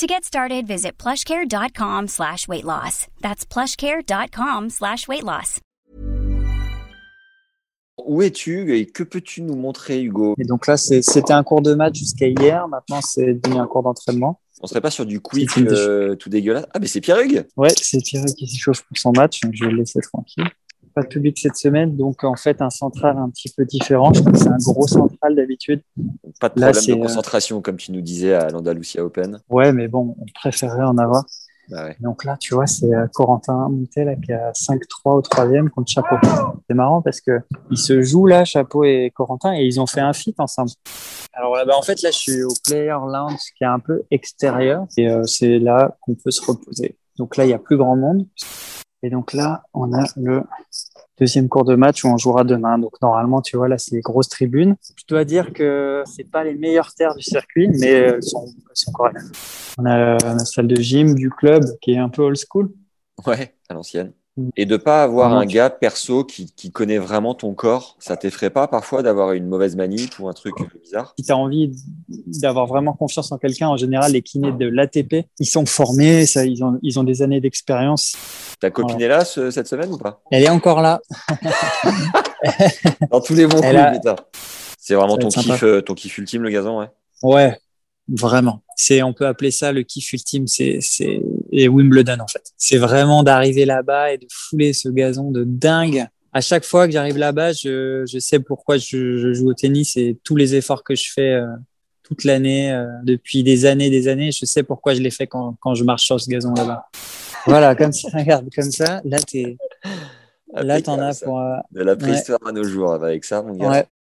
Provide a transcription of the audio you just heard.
To get started, visit plushcare.com slash weight loss. That's plushcare.com slash weight loss. Où es-tu et que peux-tu nous montrer, Hugo? Et donc là, c'était un cours de match jusqu'à hier. Maintenant, c'est devenu un cours d'entraînement. On serait pas sur du quick euh, tout dégueulasse Ah, mais c'est Pierre-Hugues Ouais, c'est Thierry qui s'échauffe pour son match, donc je vais le laisser tranquille. Pas de public cette semaine, donc en fait un central un petit peu différent. Je crois que c'est un gros central d'habitude. Pas de problème de euh, concentration, comme tu nous disais à l'Andalusia Open. Ouais, mais bon, on préférerait en avoir. Bah ouais. Donc là, tu vois, c'est euh, Corentin Moutet qui a 5-3 au troisième contre Chapeau. C'est marrant parce que ils se jouent là, Chapeau et Corentin, et ils ont fait un fit ensemble. Alors là, bah, en fait, là, je suis au Player Lounge qui est un peu extérieur, et euh, c'est là qu'on peut se reposer. Donc là, il y a plus grand monde. Et donc là, on a le deuxième cours de match où on jouera demain. Donc normalement, tu vois, là, c'est les grosses tribunes. Je dois dire que c'est pas les meilleures terres du circuit, mais sont, elles sont correctes. On a la salle de gym du club qui est un peu old school. Ouais, à l'ancienne. Mm. Et de pas avoir Vraiment, un gars perso qui, qui connaît vraiment ton corps, ça t'effraie pas parfois d'avoir une mauvaise manip ou un truc bizarre? Si tu as envie d'avoir vraiment confiance en quelqu'un, en général, les kinés de l'ATP, ils sont formés, ça, ils, ont, ils ont des années d'expérience. Ta copine est là ce- cette semaine ou pas? Elle est encore là. Dans tous les bons coups, Elle a- putain. C'est vraiment ton kiff, euh, ton kiff ultime, le gazon, ouais. Ouais, vraiment. C'est, on peut appeler ça le kiff ultime, c'est, c'est, et Wimbledon, en fait. C'est vraiment d'arriver là-bas et de fouler ce gazon de dingue. À chaque fois que j'arrive là-bas, je, je sais pourquoi je, je joue au tennis et tous les efforts que je fais euh, toute l'année, euh, depuis des années, des années, je sais pourquoi je les fais quand, quand je marche sur ce gazon là-bas. Voilà, comme ça, regarde, comme ça, là, t'es, là, t'en as pour, euh, De la préhistoire à nos jours, avec ça, mon gars. ouais,